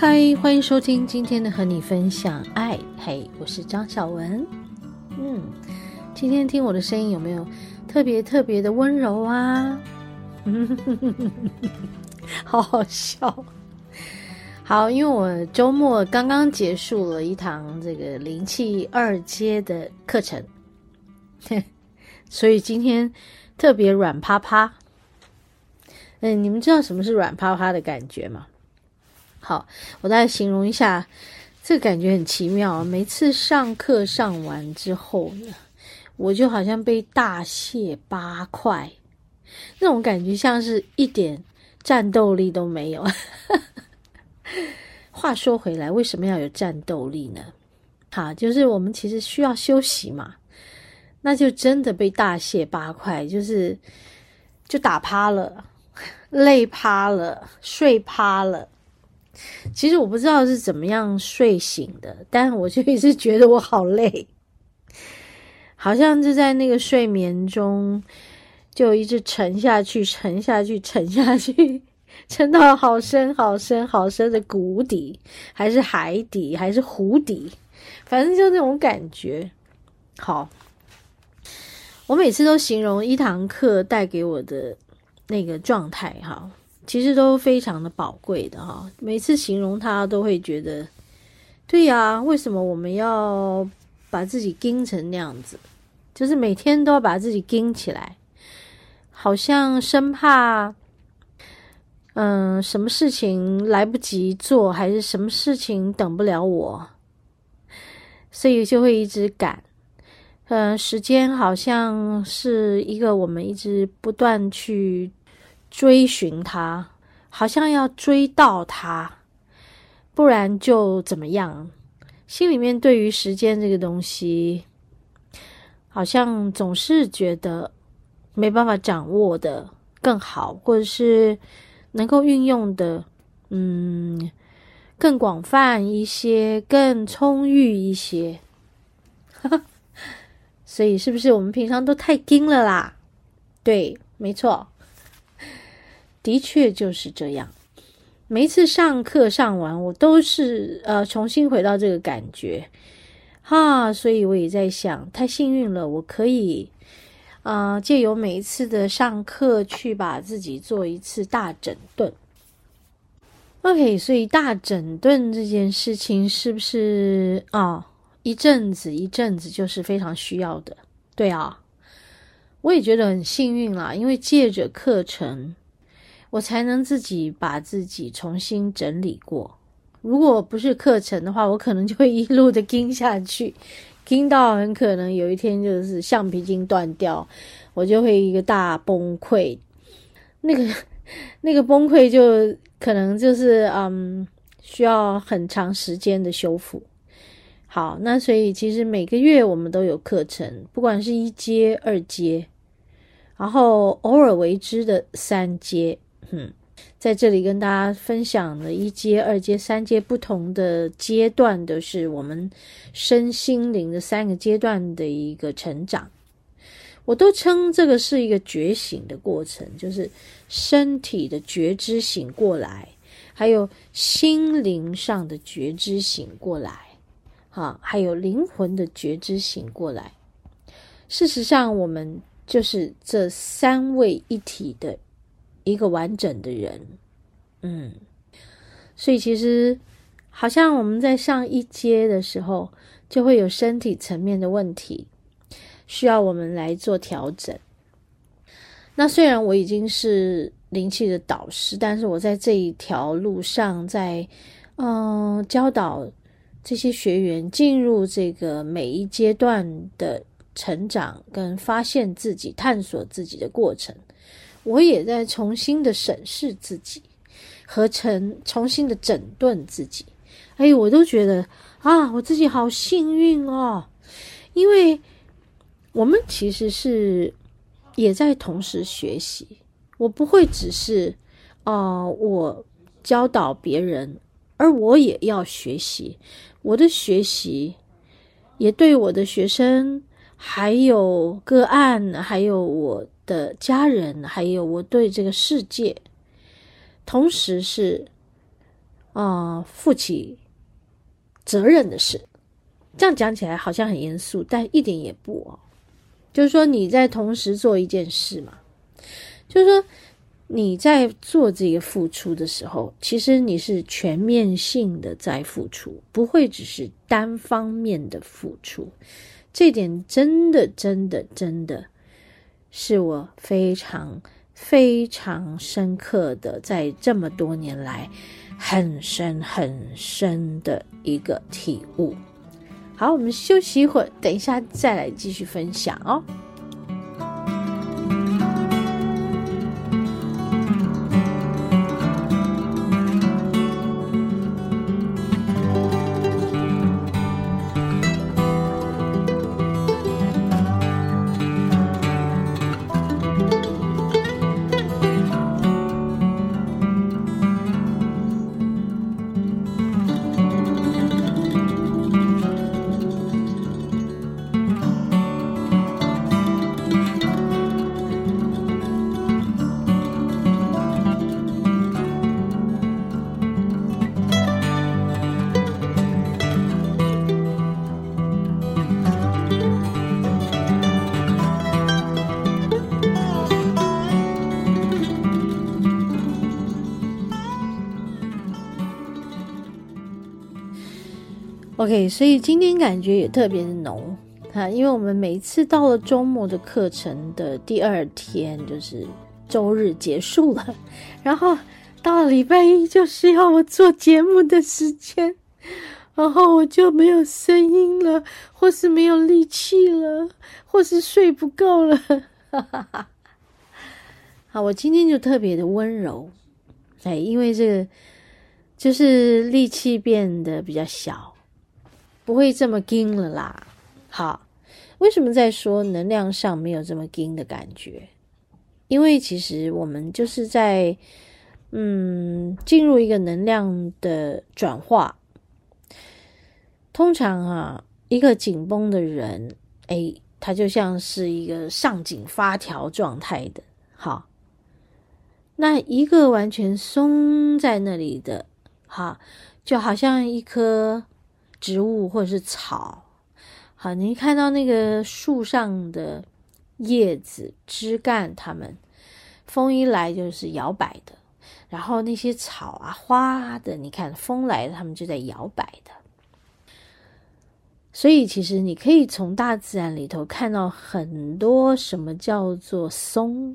嗨，欢迎收听今天的和你分享爱。嘿，我是张小文。嗯，今天听我的声音有没有特别特别的温柔啊？好好笑。好，因为我周末刚刚结束了一堂这个灵气二阶的课程，所以今天特别软趴趴。嗯，你们知道什么是软趴趴的感觉吗？好，我再形容一下，这感觉很奇妙。每次上课上完之后呢，我就好像被大卸八块，那种感觉像是一点战斗力都没有。话说回来，为什么要有战斗力呢？好，就是我们其实需要休息嘛，那就真的被大卸八块，就是就打趴了，累趴了，睡趴了。其实我不知道是怎么样睡醒的，但我就一直觉得我好累，好像就在那个睡眠中，就一直沉下去，沉下去，沉下去，沉到好深、好深、好深的谷底，还是海底，还是湖底，反正就那种感觉。好，我每次都形容一堂课带给我的那个状态，哈。其实都非常的宝贵的哈，每次形容它都会觉得，对呀，为什么我们要把自己盯成那样子？就是每天都要把自己盯起来，好像生怕，嗯，什么事情来不及做，还是什么事情等不了我，所以就会一直赶。嗯，时间好像是一个我们一直不断去。追寻他，好像要追到他，不然就怎么样？心里面对于时间这个东西，好像总是觉得没办法掌握的更好，或者是能够运用的，嗯，更广泛一些，更充裕一些。所以，是不是我们平常都太紧了啦？对，没错。的确就是这样，每一次上课上完，我都是呃重新回到这个感觉，哈，所以我也在想，太幸运了，我可以啊、借由每一次的上课去把自己做一次大整顿。OK，所以大整顿这件事情是不是啊、一阵子一阵子就是非常需要的？对啊，我也觉得很幸运啦，因为借着课程。我才能自己把自己重新整理过。如果不是课程的话，我可能就会一路的跟下去，跟到很可能有一天就是橡皮筋断掉，我就会一个大崩溃。那个那个崩溃就可能就是嗯，需要很长时间的修复。好，那所以其实每个月我们都有课程，不管是一阶、二阶，然后偶尔为之的三阶。嗯，在这里跟大家分享了一阶、二阶、三阶不同的阶段的是我们身心灵的三个阶段的一个成长，我都称这个是一个觉醒的过程，就是身体的觉知醒过来，还有心灵上的觉知醒过来，哈，还有灵魂的觉知醒过来。事实上，我们就是这三位一体的。一个完整的人，嗯，所以其实好像我们在上一阶的时候，就会有身体层面的问题，需要我们来做调整。那虽然我已经是灵气的导师，但是我在这一条路上在，嗯教导这些学员进入这个每一阶段的成长跟发现自己、探索自己的过程。我也在重新的审视自己，和成重新的整顿自己，哎，我都觉得啊，我自己好幸运哦，因为我们其实是也在同时学习，我不会只是哦、我教导别人，而我也要学习，我的学习也对我的学生。还有个案，还有我的家人，还有我对这个世界，同时是啊、负起责任的事。这样讲起来好像很严肃，但一点也不哦。就是说你在同时做一件事嘛，就是说你在做这个付出的时候，其实你是全面性的在付出，不会只是单方面的付出。这点真的、真的、真的是我非常、非常深刻的，在这么多年来很深、很深的一个体悟。好，我们休息一会儿，等一下再来继续分享哦。OK，所以今天感觉也特别的浓啊，因为我们每次到了周末的课程的第二天，就是周日结束了，然后到了礼拜一就是要我做节目的时间，然后我就没有声音了，或是没有力气了，或是睡不够了，哈哈哈。好，我今天就特别的温柔，哎，因为这个就是力气变得比较小。不会这么紧了啦。好，为什么在说能量上没有这么紧的感觉？因为其实我们就是在嗯进入一个能量的转化。通常啊，一个紧绷的人，哎，他就像是一个上紧发条状态的。好，那一个完全松在那里的，好，就好像一颗。植物或者是草，好，你看到那个树上的叶子、枝干，它们风一来就是摇摆的；然后那些草啊、花的，你看风来了，它们就在摇摆的。所以，其实你可以从大自然里头看到很多什么叫做松。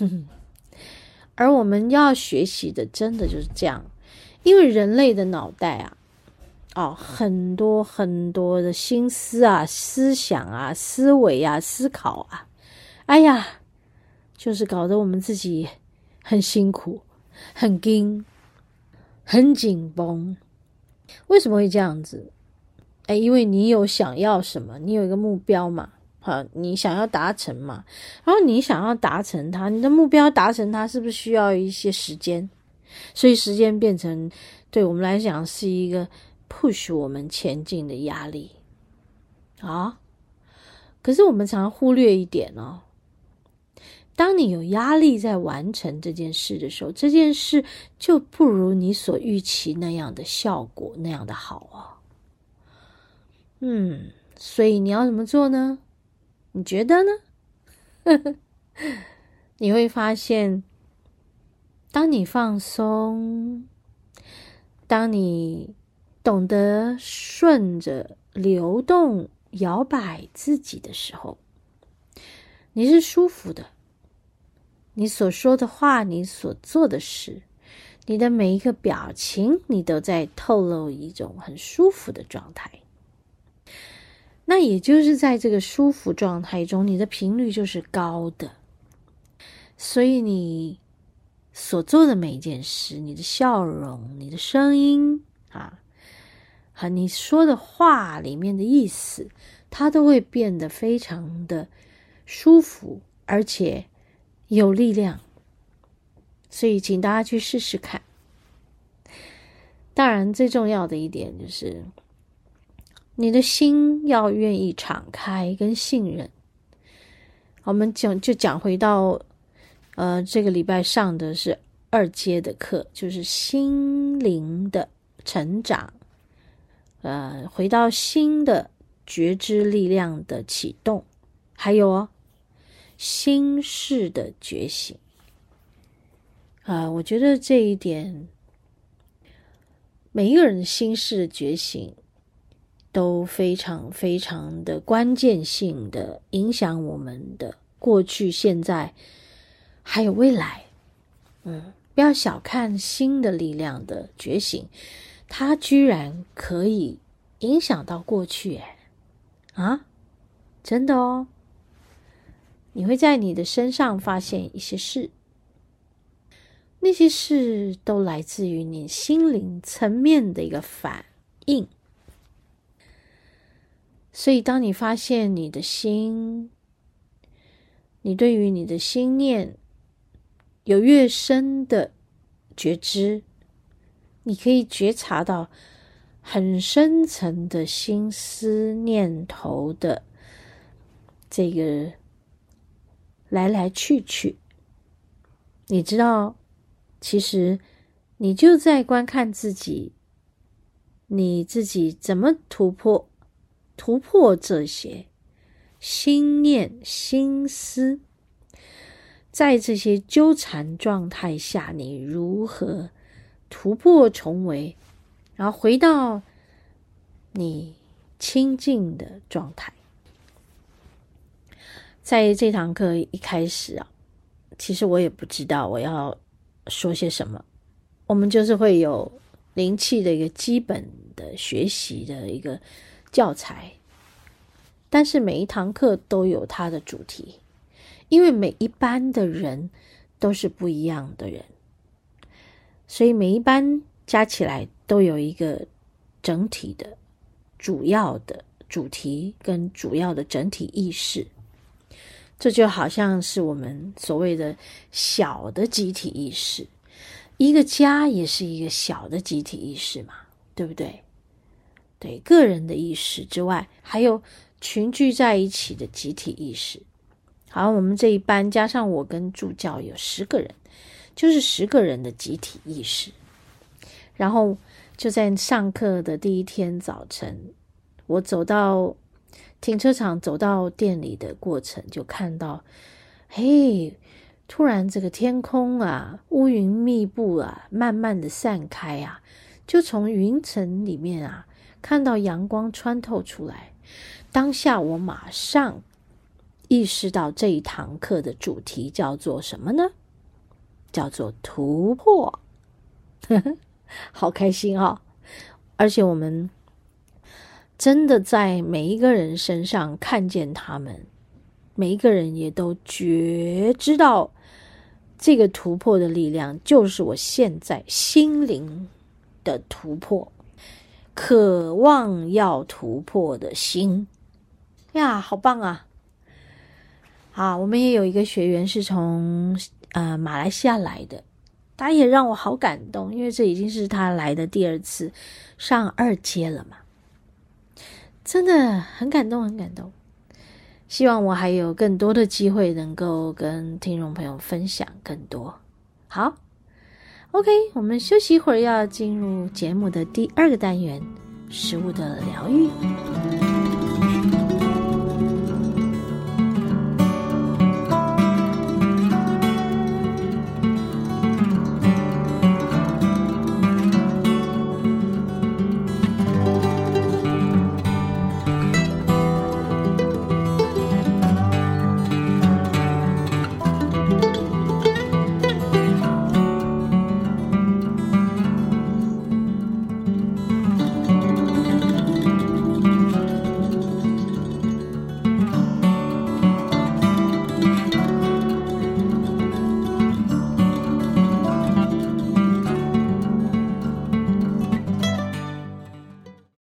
而我们要学习的，真的就是这样，因为人类的脑袋啊。哦，很多很多的心思啊、思想啊、思维啊、思考啊，哎呀，就是搞得我们自己很辛苦、很紧、很紧绷。为什么会这样子？哎，因为你有想要什么，你有一个目标嘛，好，你想要达成嘛，然后你想要达成它，你的目标达成它，是不是需要一些时间？所以时间变成对我们来讲是一个。Push 我们前进的压力啊，可是我们常常忽略一点哦。当你有压力在完成这件事的时候，这件事就不如你所预期那样的效果那样的好啊。嗯，所以你要怎么做呢？你觉得呢？你会发现，当你放松，当你。懂得顺着流动摇摆自己的时候，你是舒服的。你所说的话，你所做的事，你的每一个表情，你都在透露一种很舒服的状态。那也就是在这个舒服状态中，你的频率就是高的。所以你所做的每一件事，你的笑容，你的声音啊。和你说的话里面的意思，它都会变得非常的舒服，而且有力量。所以，请大家去试试看。当然，最重要的一点就是，你的心要愿意敞开跟信任。我们讲就讲回到，呃，这个礼拜上的是二阶的课，就是心灵的成长，呃，回到新的觉知力量的启动，还有哦，心识的觉醒。啊，我觉得这一点，每一个人的心事的觉醒都非常非常的关键性的影响我们的过去、现在还有未来。嗯，不要小看心的力量的觉醒，它居然可以影响到过去，哎，啊，真的哦，你会在你的身上发现一些事。那些事都来自于你心灵层面的一个反应，所以当你发现你的心，你对于你的心念有越深的觉知，你可以觉察到很深层的心思念头的这个来来去去，你知道。其实，你就在观看自己，你自己怎么突破、突破这些心念、心思，在这些纠缠状态下，你如何突破重围，然后回到你清净的状态。在这堂课一开始啊，其实我也不知道我要。说些什么？我们就是会有灵气的一个基本的学习的一个教材，但是每一堂课都有它的主题，因为每一班的人都是不一样的人，所以每一班加起来都有一个整体的主要的主题跟主要的整体意识。这就好像是我们所谓的小的集体意识，一个家也是一个小的集体意识嘛，对不对？对，个人的意识之外，还有群聚在一起的集体意识。好，我们这一班加上我跟助教有十个人，就是十个人的集体意识。然后就在上课的第一天早晨，我走到。停车场走到店里的过程，就看到，嘿，突然这个天空啊，乌云密布啊，慢慢的散开啊，就从云层里面啊，看到阳光穿透出来。当下我马上意识到这一堂课的主题叫做什么呢？叫做突破，好开心啊、而且我们。真的在每一个人身上看见他们，每一个人也都觉知道这个突破的力量，就是我现在心灵的突破，渴望要突破的心呀，好棒啊！好，我们也有一个学员是从呃马来西亚来的，他也让我好感动，因为这已经是他来的第二次上二阶了嘛。真的很感动，很感动。希望我还有更多的机会能够跟听众朋友分享更多。好，OK，我们休息一会儿，要进入节目的第二个单元——食物的疗愈。